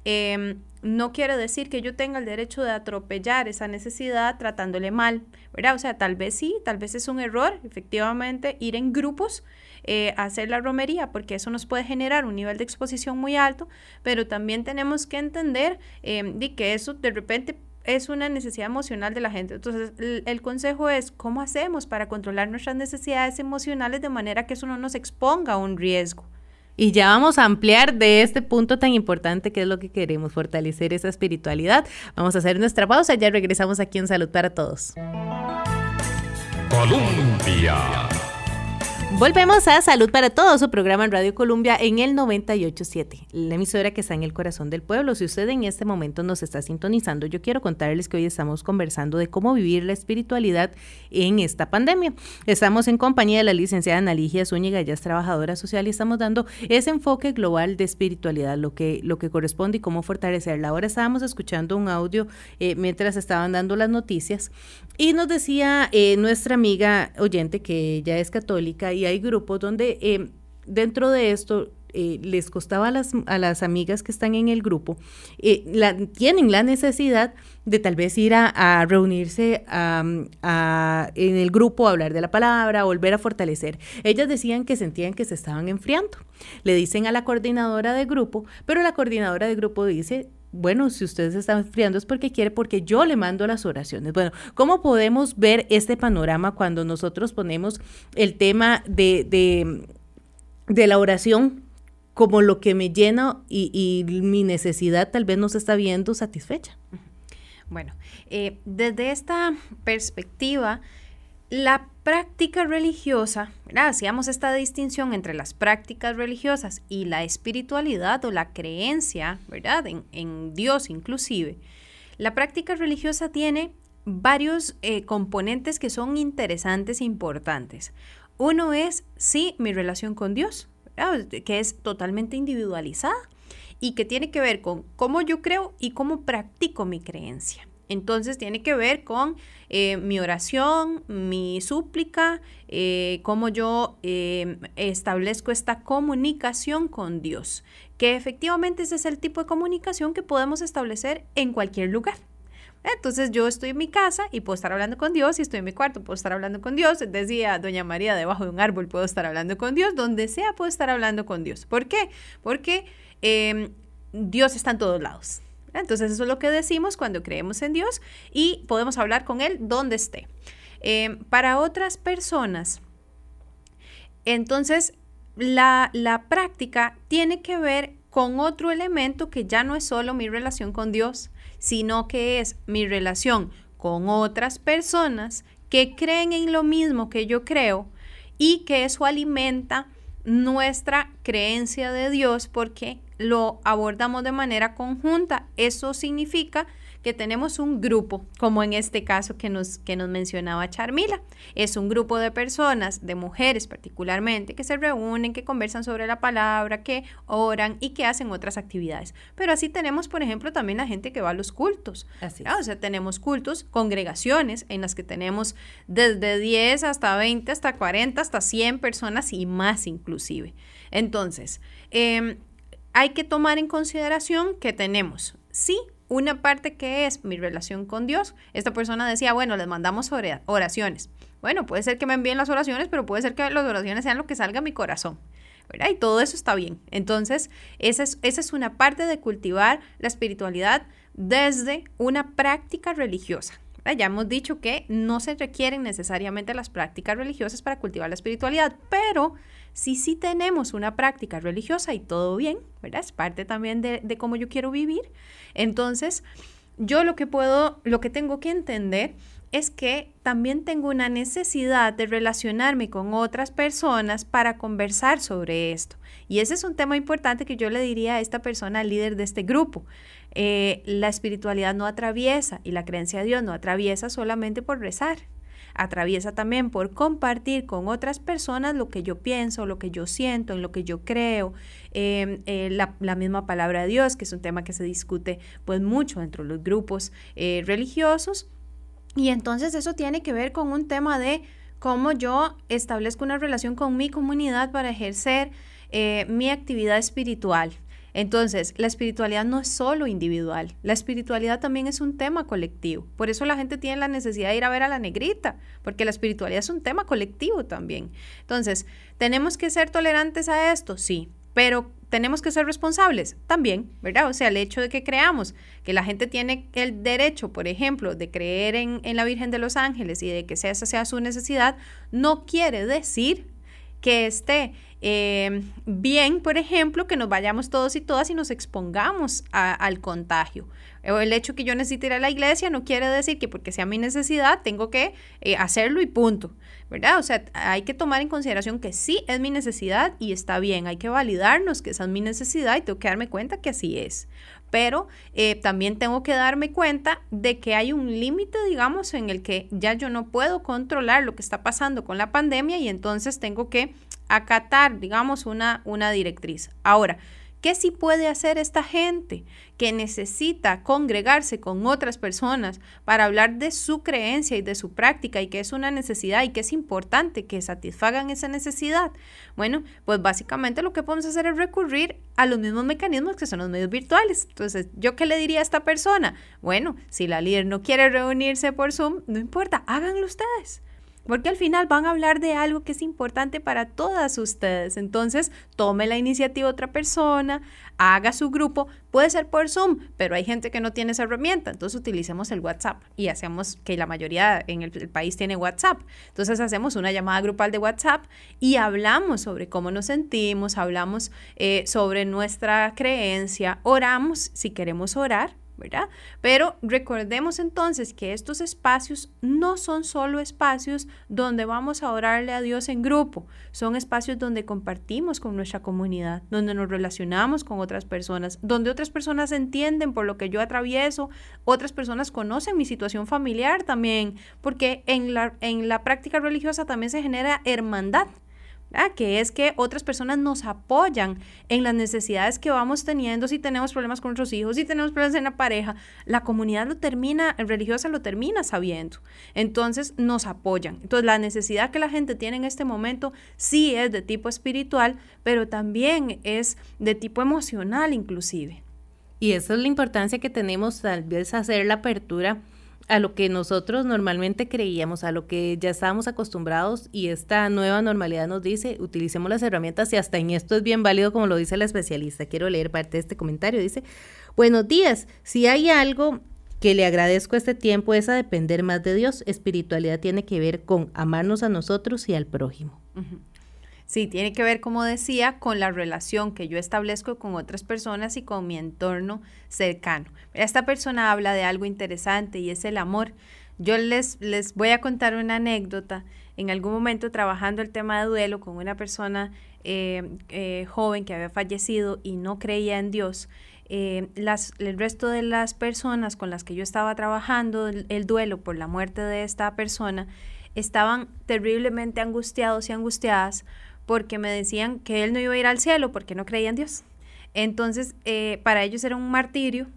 Em, no quiere decir que yo tenga el derecho de atropellar esa necesidad tratándole mal, ¿verdad? O sea, tal vez sí, tal vez es un error, efectivamente, ir en grupos eh, a hacer la romería, porque eso nos puede generar un nivel de exposición muy alto, pero también tenemos que entender de que eso de repente es una necesidad emocional de la gente. Entonces, el, consejo es, ¿cómo hacemos para controlar nuestras necesidades emocionales de manera que eso no nos exponga a un riesgo? Y ya vamos a ampliar de este punto tan importante que es lo que queremos, fortalecer esa espiritualidad. Vamos a hacer nuestra pausa, ya regresamos aquí en Salud para Todos. Colombia. Volvemos a Salud para Todos, su programa en Radio Colombia en el 987, la emisora que está en el corazón del pueblo. Si usted en este momento nos está sintonizando, yo quiero contarles que hoy estamos conversando de cómo vivir la espiritualidad en esta pandemia. Estamos en compañía de la licenciada Analigia Zúñiga, ella es trabajadora social y estamos dando ese enfoque global de espiritualidad, lo que, lo que corresponde y cómo fortalecerla. Ahora estábamos escuchando un audio eh, mientras estaban dando las noticias y nos decía eh, nuestra amiga oyente que ella es católica y hay grupos donde eh, dentro de esto eh, les costaba a las, a las, amigas que están en el grupo, eh, tienen la necesidad de tal vez ir a, reunirse en el grupo, a hablar de la palabra, volver a fortalecer. Ellas decían que sentían que se estaban enfriando. Le dicen a la coordinadora de grupo, pero la coordinadora de grupo dice, bueno, si ustedes están enfriando es porque quiere, porque yo le mando las oraciones. Bueno, ¿cómo podemos ver este panorama cuando nosotros ponemos el tema de, de, de la oración como lo que me llena y, mi necesidad tal vez no se está viendo satisfecha? Bueno, eh, desde esta perspectiva, la práctica religiosa, hacíamos esta distinción entre las prácticas religiosas y la espiritualidad o la creencia, ¿verdad? En, Dios inclusive. La práctica religiosa tiene varios eh, componentes que son interesantes e importantes. Uno es, sí, mi relación con Dios, que es totalmente individualizada y que tiene que ver con cómo yo creo y cómo practico mi creencia. Entonces tiene que ver con eh, mi oración, mi súplica, eh, cómo yo eh, establezco esta comunicación con Dios, que efectivamente ese es el tipo de comunicación que podemos establecer en cualquier lugar. Entonces yo estoy en mi casa y puedo estar hablando con Dios, y estoy en mi cuarto, puedo estar hablando con Dios. Decía Doña María, debajo de un árbol puedo estar hablando con Dios, donde sea puedo estar hablando con Dios. ¿Por qué? Porque em, Dios está en todos lados. Entonces eso es lo que decimos cuando creemos en Dios y podemos hablar con Él donde esté. Em, para otras personas, entonces la, la práctica tiene que ver con otro elemento que ya no es solo mi relación con Dios, sino que es mi relación con otras personas que creen en lo mismo que yo creo y que eso alimenta nuestra creencia de Dios porque lo abordamos de manera conjunta. Eso significa que tenemos un grupo, como en este caso que nos, que nos mencionaba Charmila. Es un grupo de personas, de mujeres particularmente, que se reúnen, que conversan sobre la palabra, que oran y que hacen otras actividades. Pero así tenemos, por ejemplo, también la gente que va a los cultos. Así O sea, tenemos cultos, congregaciones en las que tenemos desde 10 hasta 20, hasta 40, hasta 100 personas y más inclusive. Entonces, em, hay que tomar en consideración que tenemos, sí, una parte que es mi relación con Dios. Esta persona decía, bueno, les mandamos oraciones. Bueno, puede ser que me envíen las oraciones, pero puede ser que las oraciones sean lo que salga a mi corazón. ¿verdad? Y todo eso está bien. Entonces, esa es, esa es una parte de cultivar la espiritualidad desde una práctica religiosa. Ya hemos dicho que no se requieren necesariamente las prácticas religiosas para cultivar la espiritualidad, pero si sí tenemos una práctica religiosa y todo bien, ¿verdad? Es parte también de, de cómo yo quiero vivir. Entonces, yo lo que puedo, lo que tengo que entender es que también tengo una necesidad de relacionarme con otras personas para conversar sobre esto. Y ese es un tema importante que yo le diría a esta persona líder de este grupo. Eh, la espiritualidad no atraviesa y la creencia de Dios no atraviesa solamente por rezar atraviesa también por compartir con otras personas lo que yo pienso, lo que yo siento, en lo que yo creo, em, eh, la, misma palabra de Dios, que es un tema que se discute pues mucho dentro de los grupos eh, religiosos. Y entonces eso tiene que ver con un tema de cómo yo establezco una relación con mi comunidad para ejercer eh, mi actividad espiritual. Entonces, la espiritualidad no es solo individual, la espiritualidad también es un tema colectivo. Por eso la gente tiene la necesidad de ir a ver a la negrita, porque la espiritualidad es un tema colectivo también. Entonces, ¿tenemos que ser tolerantes a esto? Sí, pero tenemos que ser responsables también, ¿verdad? O sea, el hecho de que creamos que la gente tiene el derecho, por ejemplo, de creer en, la Virgen de los Ángeles y de que esa sea su necesidad, no quiere decir que esté eh, bien, por ejemplo, que nos vayamos todos y todas y nos expongamos al contagio. El hecho que yo necesite ir a la iglesia no quiere decir que porque sea mi necesidad tengo que eh, hacerlo y punto, ¿verdad? O sea, hay que tomar en consideración que sí es mi necesidad y está bien, hay que validarnos que esa es mi necesidad y tengo que darme cuenta que así es pero eh, también tengo que darme cuenta de que hay un límite, digamos, en el que ya yo no puedo controlar lo que está pasando con la pandemia y entonces tengo que acatar, digamos, una, una directriz. Ahora, ¿Qué sí puede hacer esta gente que necesita congregarse con otras personas para hablar de su creencia y de su práctica y que es una necesidad y que es importante que satisfagan esa necesidad? Bueno, pues básicamente lo que podemos hacer es recurrir a los mismos mecanismos que son los medios virtuales. Entonces, ¿yo qué le diría a esta persona? Bueno, si la líder no quiere reunirse por Zoom, no importa, háganlo ustedes porque al final van a hablar de algo que es importante para todas ustedes. Entonces, tome la iniciativa otra persona, haga su grupo, puede ser por Zoom, pero hay gente que no tiene esa herramienta, entonces utilicemos el WhatsApp y hacemos que la mayoría en el, país tiene WhatsApp. Entonces, hacemos una llamada grupal de WhatsApp y hablamos sobre cómo nos sentimos, hablamos eh, sobre nuestra creencia, oramos si queremos orar Pero recordemos entonces que estos espacios no son solo espacios donde vamos a orarle a Dios en grupo, son espacios donde compartimos con nuestra comunidad, donde nos relacionamos con otras personas, donde otras personas entienden por lo que yo atravieso, otras personas conocen mi situación familiar también, porque en la, en la práctica religiosa también se genera hermandad que es que otras personas nos apoyan en las necesidades que vamos teniendo, si tenemos problemas con nuestros hijos, si tenemos problemas en la pareja, la comunidad lo termina, religiosa lo termina sabiendo. Entonces nos apoyan. Entonces la necesidad que la gente tiene en este momento sí es de tipo espiritual, pero también es de tipo emocional inclusive. Y esa es la importancia que tenemos tal vez hacer la apertura a lo que nosotros normalmente creíamos, a lo que ya estábamos acostumbrados y esta nueva normalidad nos dice, utilicemos las herramientas y hasta en esto es bien válido como lo dice la especialista. Quiero leer parte de este comentario. Dice, buenos días, si hay algo que le agradezco este tiempo es a depender más de Dios. Espiritualidad tiene que ver con amarnos a nosotros y al prójimo. Sí, tiene que ver, como decía, con la relación que yo establezco con otras personas y con mi entorno cercano. Esta persona habla de algo interesante y es el amor. Yo les, les voy a contar una anécdota. En algún momento trabajando el tema de duelo con una persona eh, eh, joven que había fallecido y no creía en Dios, eh, las, el resto de las personas con las que yo estaba trabajando el duelo por la muerte de esta persona estaban terriblemente angustiados y angustiadas porque me decían que él no iba a ir al cielo porque no creía en Dios. Entonces, eh, para ellos era un martirio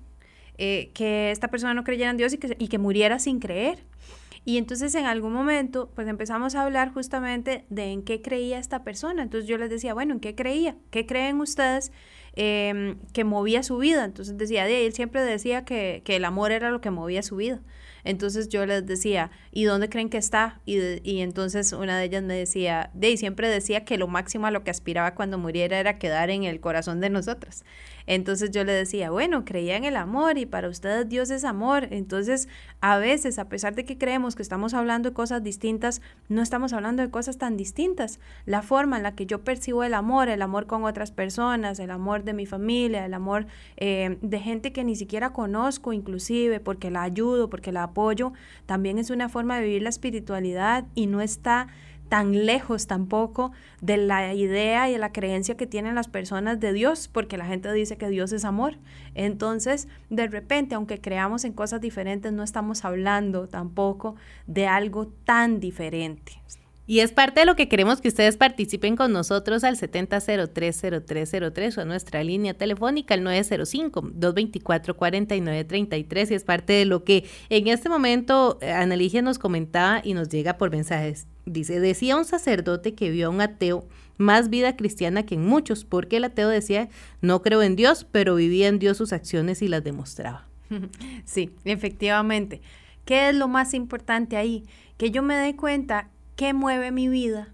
eh, que esta persona no creyera en Dios y que, y que muriera sin creer. Y entonces en algún momento, pues empezamos a hablar justamente de en qué creía esta persona. Entonces yo les decía, bueno, ¿en qué creía? ¿Qué creen ustedes em, que movía su vida? Entonces decía, de él siempre decía que, que el amor era lo que movía su vida. Entonces yo les decía, ¿y dónde creen que está? Y, y entonces una de ellas me decía, de y siempre decía que lo máximo a lo que aspiraba cuando muriera era quedar en el corazón de nosotros. Entonces yo le decía, bueno, creía en el amor y para ustedes Dios es amor. Entonces, a veces, a pesar de que creemos que estamos hablando de cosas distintas, no estamos hablando de cosas tan distintas. La forma en la que yo percibo el amor, el amor con otras personas, el amor de mi familia, el amor eh, de gente que ni siquiera conozco inclusive, porque la ayudo, porque la apoyo, también es una forma de vivir la espiritualidad y no está tan lejos tampoco de la idea y de la creencia que tienen las personas de Dios, porque la gente dice que Dios es amor. Entonces, de repente, aunque creamos en cosas diferentes, no estamos hablando tampoco de algo tan diferente. Y es parte de lo que queremos que ustedes participen con nosotros al 70030303 o a nuestra línea telefónica al 905-224-4933 y es parte de lo que en este momento eh, Analigia nos comentaba y nos llega por mensajes. Dice, decía un sacerdote que vio a un ateo más vida cristiana que en muchos, porque el ateo decía, no creo en Dios, pero vivía en Dios sus acciones y las demostraba. [LAUGHS] Sí, efectivamente. ¿Qué es lo más importante ahí? Que yo me dé cuenta qué mueve mi vida,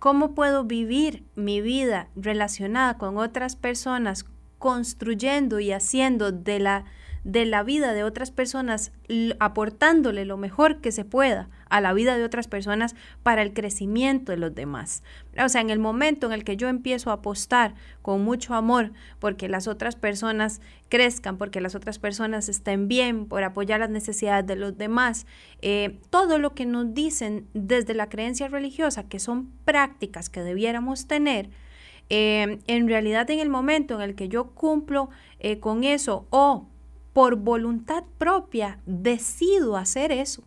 cómo puedo vivir mi vida relacionada con otras personas, construyendo y haciendo de la, de la vida de otras personas, aportándole lo mejor que se pueda a la vida de otras personas para el crecimiento de los demás. O sea, en el momento en el que yo empiezo a apostar con mucho amor porque las otras personas crezcan, porque las otras personas estén bien, por apoyar las necesidades de los demás, eh, todo lo que nos dicen desde la creencia religiosa, que son prácticas que debiéramos tener, eh, en realidad en el momento en el que yo cumplo eh, con eso o por voluntad propia decido hacer eso,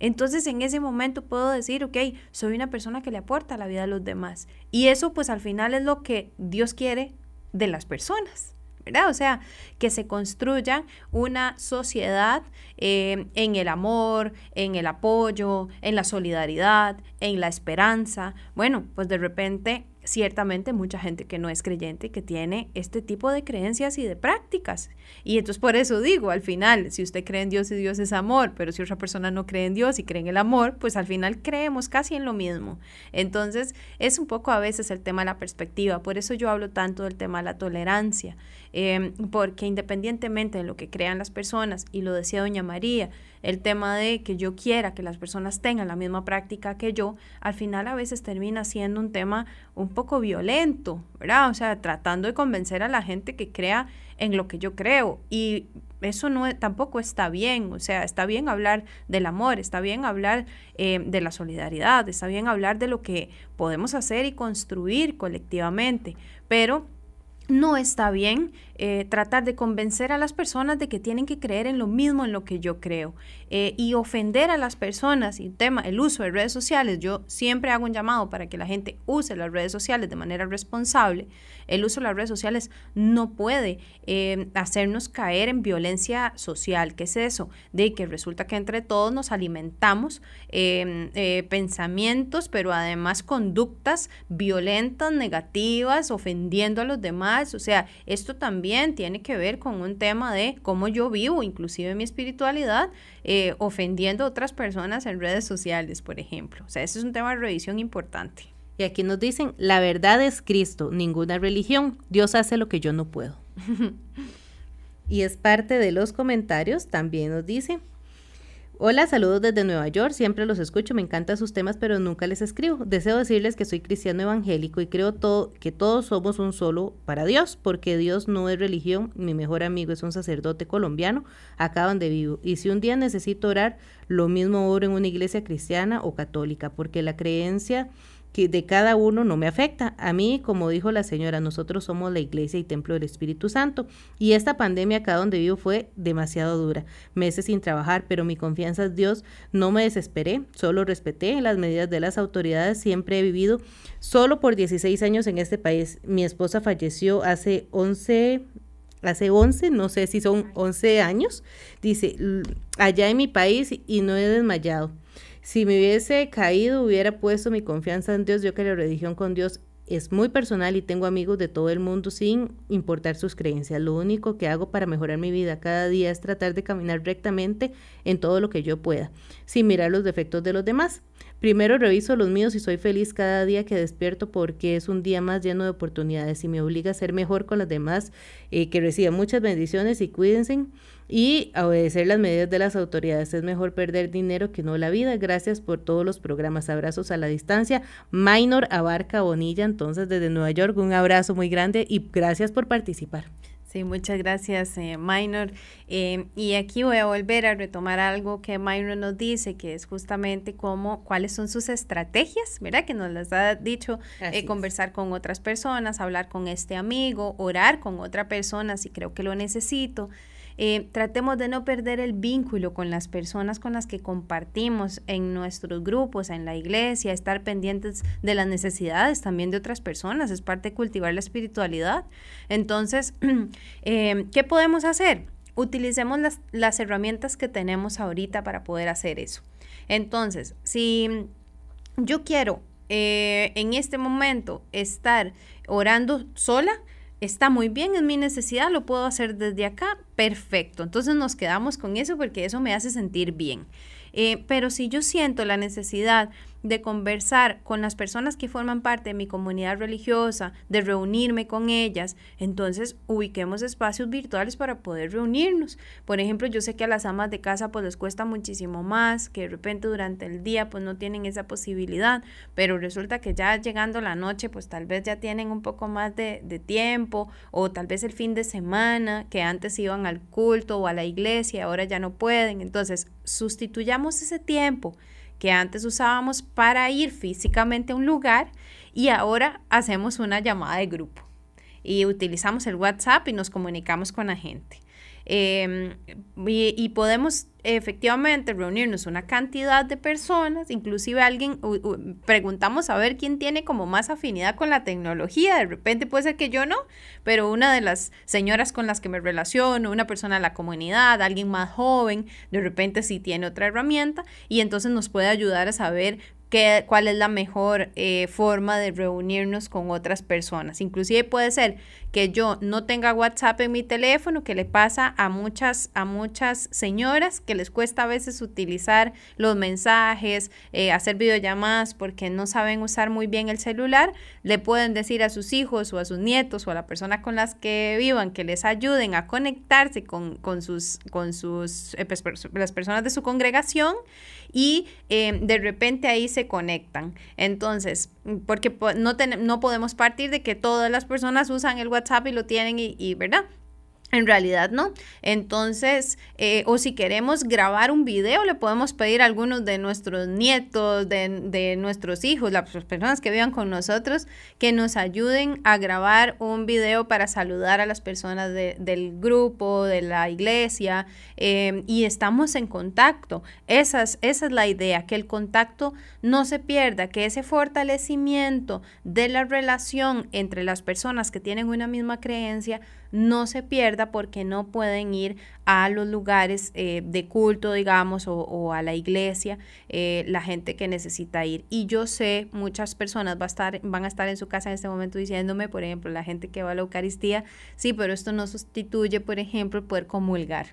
entonces en ese momento puedo decir, ok, soy una persona que le aporta a la vida de los demás. Y eso pues al final es lo que Dios quiere de las personas. ¿verdad? O sea, que se construya una sociedad eh, en el amor, en el apoyo, en la solidaridad, en la esperanza. Bueno, pues de repente ciertamente mucha gente que no es creyente que tiene este tipo de creencias y de prácticas. Y entonces por eso digo, al final, si usted cree en Dios y Dios es amor, pero si otra persona no cree en Dios y cree en el amor, pues al final creemos casi en lo mismo. Entonces es un poco a veces el tema de la perspectiva. Por eso yo hablo tanto del tema de la tolerancia, em, porque independientemente de lo que crean las personas, y lo decía doña María, el tema de que yo quiera que las personas tengan la misma práctica que yo, al final a veces termina siendo un tema un poco violento, ¿verdad? O sea, tratando de convencer a la gente que crea en lo que yo creo y eso no tampoco está bien, o sea, está bien hablar del amor, está bien hablar eh, de la solidaridad, está bien hablar de lo que podemos hacer y construir colectivamente, pero no está bien eh, tratar de convencer a las personas de que tienen que creer en lo mismo en lo que yo creo eh, y ofender a las personas y tema el uso de redes sociales yo siempre hago un llamado para que la gente use las redes sociales de manera responsable el uso de las redes sociales no puede eh, hacernos caer en violencia social ¿qué es eso? de que resulta que entre todos nos alimentamos em, pensamientos pero además conductas violentas negativas ofendiendo a los demás o sea esto también tiene que ver con un tema de cómo yo vivo, inclusive mi espiritualidad, eh, ofendiendo a otras personas en redes sociales, por ejemplo. O sea, ese es un tema de revisión importante. Y aquí nos dicen, la verdad es Cristo, ninguna religión. Dios hace lo que yo no puedo. [LAUGHS] y es parte de los comentarios, también nos dice, Hola, saludos desde Nueva York, siempre los escucho, me encantan sus temas, pero nunca les escribo. Deseo decirles que soy cristiano evangélico y creo todo, que todos somos un solo para Dios, porque Dios no es religión, mi mejor amigo es un sacerdote colombiano, acá donde vivo, y si un día necesito orar, lo mismo oro en una iglesia cristiana o católica, porque la creencia que de cada uno no me afecta. A mí, como dijo la señora, nosotros somos la iglesia y templo del Espíritu Santo. Y esta pandemia acá donde vivo fue demasiado dura. Meses sin trabajar, pero mi confianza en Dios no me desesperé, solo respeté las medidas de las autoridades. Siempre he vivido solo por 16 años en este país. Mi esposa falleció hace 11 hace 11, no sé si son 11 años, dice, allá en mi país y no he desmayado. Si me hubiese caído, hubiera puesto mi confianza en Dios. Yo que la religión con Dios es muy personal y tengo amigos de todo el mundo sin importar sus creencias. Lo único que hago para mejorar mi vida cada día es tratar de caminar rectamente en todo lo que yo pueda, sin mirar los defectos de los demás. Primero reviso los míos y soy feliz cada día que despierto porque es un día más lleno de oportunidades y me obliga a ser mejor con los demás, eh, que reciban muchas bendiciones y cuídense y obedecer las medidas de las autoridades. Es mejor perder dinero que no la vida. Gracias por todos los programas. Abrazos a la distancia. Minor Abarca Bonilla, entonces desde Nueva York, un abrazo muy grande y gracias por participar. Sí, muchas gracias, eh, Minor. Eh, y aquí voy a volver a retomar algo que Minor nos dice, que es justamente cómo, cuáles son sus estrategias, ¿verdad? Que nos las ha dicho, eh, conversar con otras personas, hablar con este amigo, orar con otra persona si creo que lo necesito. Eh, tratemos de no perder el vínculo con las personas con las que compartimos en nuestros grupos, en la iglesia, estar pendientes de las necesidades también de otras personas, es parte de cultivar la espiritualidad. Entonces, eh, [CLEARS THROAT] ¿qué podemos hacer? Utilicemos las, las herramientas que tenemos ahorita para poder hacer eso. Entonces, si yo quiero eh, en este momento estar orando sola, está muy bien, en mi necesidad, lo puedo hacer desde acá, perfecto. Entonces nos quedamos con eso porque eso me hace sentir bien. Eh, pero si yo siento la necesidad de conversar con las personas que forman parte de mi comunidad religiosa, de reunirme con ellas, entonces ubiquemos espacios virtuales para poder reunirnos. Por ejemplo, yo sé que a las amas de casa pues les cuesta muchísimo más, que de repente durante el día pues no tienen esa posibilidad, pero resulta que ya llegando la noche pues tal vez ya tienen un poco más de, de tiempo o tal vez el fin de semana que antes iban al culto o a la iglesia ahora ya no pueden. Entonces, sustituyamos ese tiempo que antes usábamos para ir físicamente a un lugar y ahora hacemos una llamada de grupo y utilizamos el WhatsApp y nos comunicamos con la gente. Em, y, podemos efectivamente reunirnos una cantidad de personas, inclusive alguien, preguntamos a ver quién tiene como más afinidad con la tecnología, de repente puede ser que yo no, pero una de las señoras con las que me relaciono, una persona de la comunidad, alguien más joven, de repente sí tiene otra herramienta y entonces nos puede ayudar a saber cuál es la mejor eh, forma de reunirnos con otras personas. Inclusive puede ser que yo no tenga WhatsApp en mi teléfono, que le pasa a muchas, a muchas señoras que les cuesta a veces utilizar los mensajes, eh, hacer videollamadas porque no saben usar muy bien el celular, le pueden decir a sus hijos o a sus nietos o a la persona con las que vivan que les ayuden a conectarse con, sus, con sus, eh, pues, las personas de su congregación y de repente ahí se conectan. Entonces, porque no, no podemos partir de que todas las personas usan el WhatsApp y lo tienen y, y ¿verdad? En realidad no. Entonces, eh, o si queremos grabar un video, le podemos pedir a algunos de nuestros nietos, de, nuestros hijos, las personas que vivan con nosotros, que nos ayuden a grabar un video para saludar a las personas del grupo, de la iglesia, em, y estamos en contacto. Esa es, esa es la idea, que el contacto no se pierda, que ese fortalecimiento de la relación entre las personas que tienen una misma creencia no se pierda porque no pueden ir a los lugares eh, de culto, digamos, o, a la iglesia, eh, la gente que necesita ir. Y yo sé, muchas personas va a estar, van a estar en su casa en este momento diciéndome, por ejemplo, la gente que va a la Eucaristía, sí, pero esto no sustituye, por ejemplo, poder comulgar.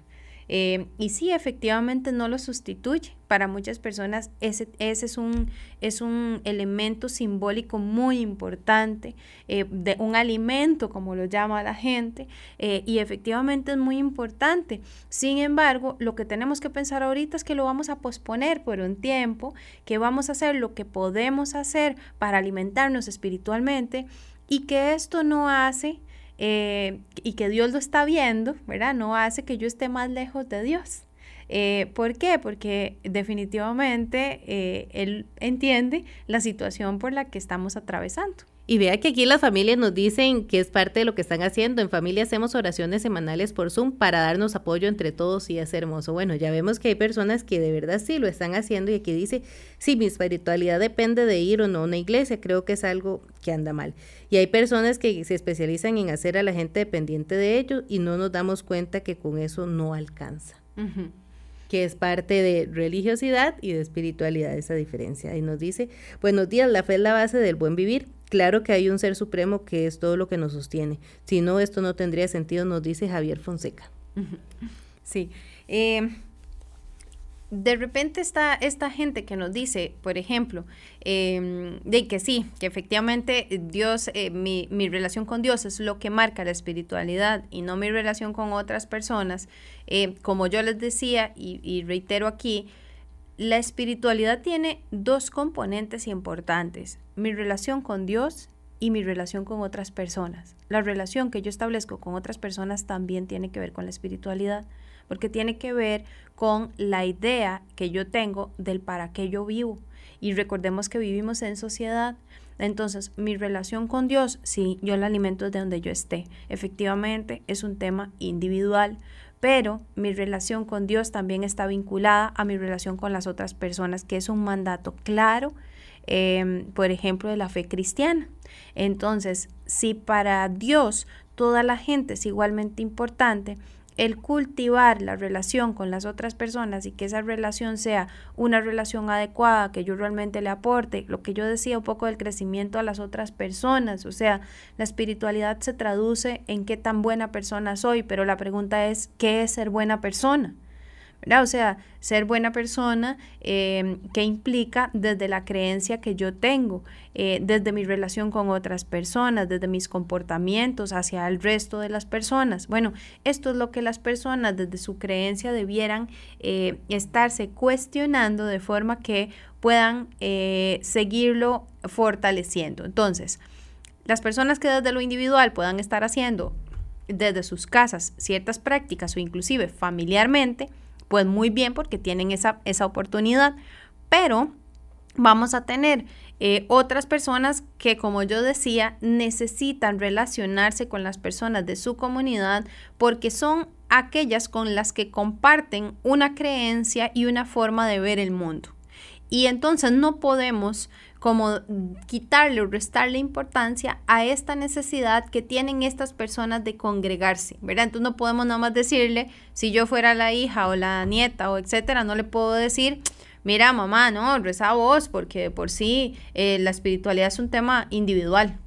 Eh, y sí, efectivamente no lo sustituye. Para muchas personas ese, ese es, un, es un elemento simbólico muy importante, eh, de un alimento, como lo llama la gente, eh, y efectivamente es muy importante. Sin embargo, lo que tenemos que pensar ahorita es que lo vamos a posponer por un tiempo, que vamos a hacer lo que podemos hacer para alimentarnos espiritualmente y que esto no hace eh, y que Dios lo está viendo, ¿verdad? No hace que yo esté más lejos de Dios. Eh, ¿Por qué? Porque definitivamente eh, Él entiende la situación por la que estamos atravesando. Y vea que aquí las familias nos dicen que es parte de lo que están haciendo. En familia hacemos oraciones semanales por Zoom para darnos apoyo entre todos y es hermoso. Bueno, ya vemos que hay personas que de verdad sí lo están haciendo y aquí dice, sí, mi espiritualidad depende de ir o no a una iglesia. Creo que es algo que anda mal. Y hay personas que se especializan en hacer a la gente dependiente de ellos y no nos damos cuenta que con eso no alcanza. que es parte de religiosidad y de espiritualidad, esa diferencia. Y nos dice, buenos días, la fe es la base del buen vivir. Claro que hay un ser supremo que es todo lo que nos sostiene. Si no, esto no tendría sentido, nos dice Javier Fonseca. Sí. Eh, de repente está esta gente que nos dice, por ejemplo, em, de que sí, que efectivamente Dios, eh, mi, relación con Dios es lo que marca la espiritualidad y no mi relación con otras personas, eh, como yo les decía y, y reitero aquí, la espiritualidad tiene dos componentes importantes, mi relación con Dios y mi relación con otras personas. La relación que yo establezco con otras personas también tiene que ver con la espiritualidad porque tiene que ver con la idea que yo tengo del para qué yo vivo. Y recordemos que vivimos en sociedad. Entonces, mi relación con Dios, sí, yo la alimento desde donde yo esté. Efectivamente, es un tema individual, pero mi relación con Dios también está vinculada a mi relación con las otras personas, que es un mandato claro, em, por ejemplo, de la fe cristiana. Entonces, si para Dios toda la gente es igualmente importante, el cultivar la relación con las otras personas y que esa relación sea una relación adecuada, que yo realmente le aporte, lo que yo decía un poco del crecimiento a las otras personas, o sea, la espiritualidad se traduce en qué tan buena persona soy, pero la pregunta es, ¿qué es ser buena persona? O sea, ser buena persona, eh, ¿qué implica desde la creencia que yo tengo, eh, desde mi relación con otras personas, desde mis comportamientos hacia el resto de las personas. Bueno, esto es lo que las personas desde su creencia debieran eh, estarse cuestionando de forma que puedan seguirlo fortaleciendo. Entonces, las personas que desde lo individual puedan estar haciendo desde sus casas ciertas prácticas o inclusive familiarmente, pues muy bien porque tienen esa, esa oportunidad, pero vamos a tener eh, otras personas que, como yo decía, necesitan relacionarse con las personas de su comunidad porque son aquellas con las que comparten una creencia y una forma de ver el mundo. Y entonces no podemos como quitarle o restarle importancia a esta necesidad que tienen estas personas de congregarse, ¿verdad? Entonces no podemos nada más decirle, si yo fuera la hija o la nieta o etcétera, no le puedo decir, mira mamá, no, reza vos, porque por sí eh, la espiritualidad es un tema individual.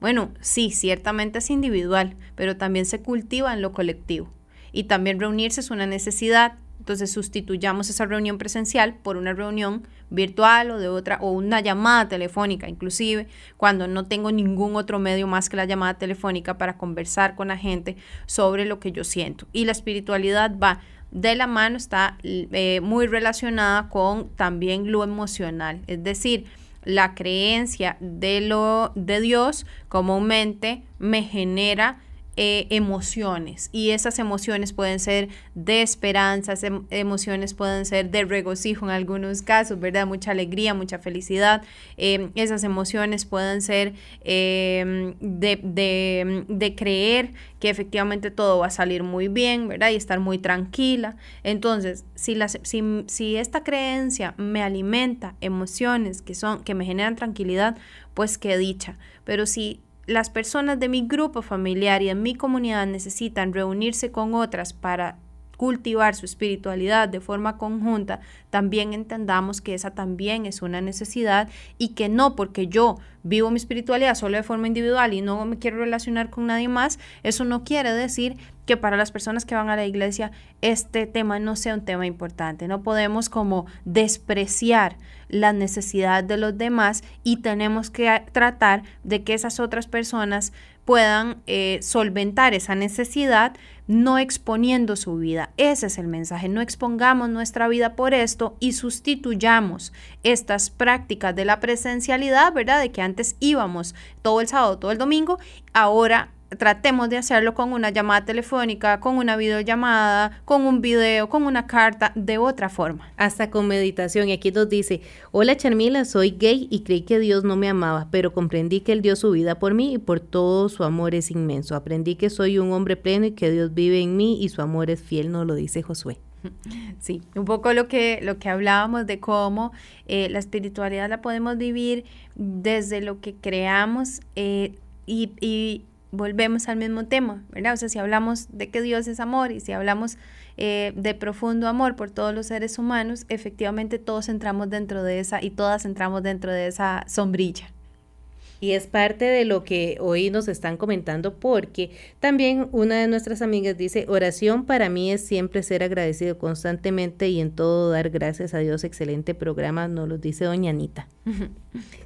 Bueno, sí, ciertamente es individual, pero también se cultiva en lo colectivo. Y también reunirse es una necesidad, entonces sustituyamos esa reunión presencial por una reunión virtual o de otra o una llamada telefónica, inclusive cuando no tengo ningún otro medio más que la llamada telefónica para conversar con la gente sobre lo que yo siento. Y la espiritualidad va de la mano, está eh, muy relacionada con también lo emocional, es decir, la creencia de lo de Dios comúnmente me genera eh, emociones y esas emociones pueden ser de esperanza, em, emociones pueden ser de regocijo en algunos casos, ¿verdad? Mucha alegría, mucha felicidad. Em, esas emociones pueden ser em, de, de, creer que efectivamente todo va a salir muy bien, ¿verdad? Y estar muy tranquila. Entonces, si, las, si, si esta creencia me alimenta emociones que, son, que me generan tranquilidad, pues qué dicha. Pero si las personas de mi grupo familiar y en mi comunidad necesitan reunirse con otras para cultivar su espiritualidad de forma conjunta, también entendamos que esa también es una necesidad y que no porque yo vivo mi espiritualidad solo de forma individual y no me quiero relacionar con nadie más, eso no quiere decir que para las personas que van a la iglesia este tema no sea un tema importante. No podemos como despreciar la necesidad de los demás y tenemos que tratar de que esas otras personas puedan eh, solventar esa necesidad no exponiendo su vida. Ese es el mensaje. No expongamos nuestra vida por esto y sustituyamos estas prácticas de la presencialidad, ¿verdad? De que antes íbamos todo el sábado, todo el domingo, ahora tratemos de hacerlo con una llamada telefónica, con una videollamada, con un video, con una carta, de otra forma. Hasta con meditación. Y aquí nos dice, hola Charmila, soy gay y creí que Dios no me amaba, pero comprendí que Él dio su vida por mí y por todo su amor es inmenso. Aprendí que soy un hombre pleno y que Dios vive en mí y su amor es fiel, nos lo dice Josué. [LAUGHS] Sí, un poco lo que, lo que hablábamos de cómo eh, la espiritualidad la podemos vivir desde lo que creamos eh, y, y volvemos al mismo tema, ¿verdad? O sea, si hablamos de que Dios es amor y si hablamos eh, de profundo amor por todos los seres humanos, efectivamente todos entramos dentro de esa y todas entramos dentro de esa sombrilla. Y es parte de lo que hoy nos están comentando porque también una de nuestras amigas dice, oración para mí es siempre ser agradecido constantemente y en todo dar gracias a Dios. Excelente programa, nos lo dice doña Anita. [LAUGHS]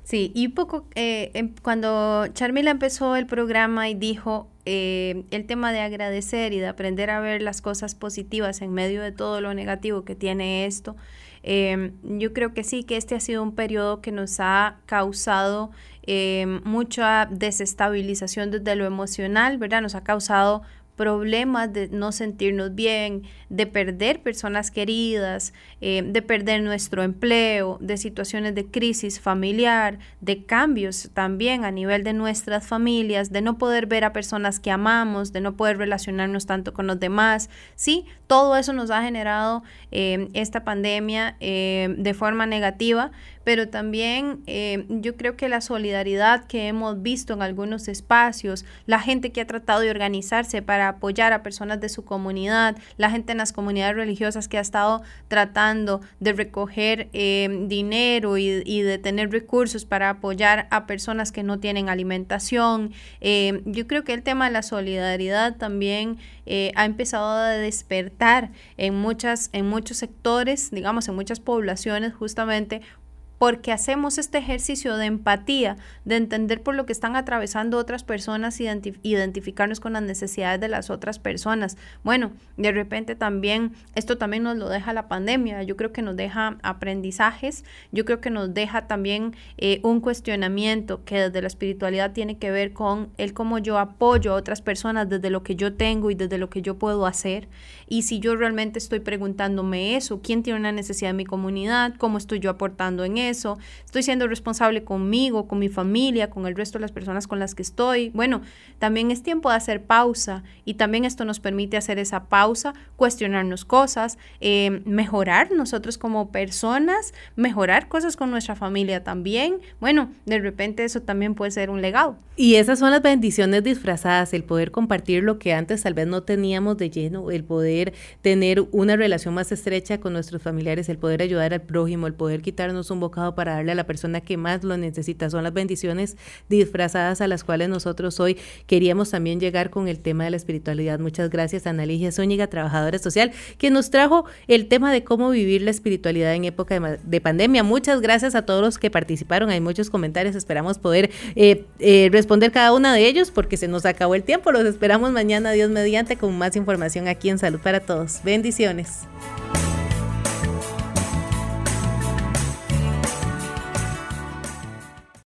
Sí, y poco, eh, em, cuando Charmila empezó el programa y dijo eh, el tema de agradecer y de aprender a ver las cosas positivas en medio de todo lo negativo que tiene esto, em, yo creo que sí, que este ha sido un periodo que nos ha causado em, mucha desestabilización desde lo emocional, ¿verdad? Nos ha causado problemas de no sentirnos bien, de perder personas queridas, eh, de perder nuestro empleo, de situaciones de crisis familiar, de cambios también a nivel de nuestras familias, de no poder ver a personas que amamos, de no poder relacionarnos tanto con los demás. Sí, todo eso nos ha generado eh, esta pandemia eh, de forma negativa, pero también eh, yo creo que la solidaridad que hemos visto en algunos espacios, la gente que ha tratado de organizarse para apoyar a personas de su comunidad, la gente en las comunidades religiosas que ha estado tratando de recoger dinero y, de tener recursos para apoyar a personas que no tienen alimentación. Yo creo que el tema de la solidaridad también ha empezado a despertar en, muchas, en muchos sectores, digamos, en muchas poblaciones justamente porque hacemos este ejercicio de empatía, de entender por lo que están atravesando otras personas, y identificarnos con las necesidades de las otras personas. Bueno, de repente también, esto también nos lo deja la pandemia, yo creo que nos deja aprendizajes, yo creo que nos deja también eh, un cuestionamiento que desde la espiritualidad tiene que ver con el cómo yo apoyo a otras personas desde lo que yo tengo y desde lo que yo puedo hacer. Y si yo realmente estoy preguntándome eso, ¿quién tiene una necesidad en mi comunidad? ¿Cómo estoy yo aportando en eso? ¿Estoy siendo responsable conmigo, con mi familia, con el resto de las personas con las que estoy? Bueno, también es tiempo de hacer pausa y también esto nos permite hacer esa pausa, cuestionarnos cosas, eh, mejorar nosotros como personas, mejorar cosas con nuestra familia también. Bueno, de repente eso también puede ser un legado. Y esas son las bendiciones disfrazadas, el poder compartir lo que antes tal vez no teníamos de lleno, el poder tener una relación más estrecha con nuestros familiares, el poder ayudar al prójimo, el poder quitarnos un bocado para darle a la persona que más lo necesita. Son las bendiciones disfrazadas a las cuales nosotros hoy queríamos también llegar con el tema de la espiritualidad. Muchas gracias a Analigia Zúñiga, trabajadora social, que nos trajo el tema de cómo vivir la espiritualidad en época de, pandemia. Muchas gracias a todos los que participaron. Hay muchos comentarios. Esperamos poder eh, eh, responder cada uno de ellos porque se nos acabó el tiempo. Los esperamos mañana, Dios mediante, con más información aquí en Salud para Todos. Bendiciones.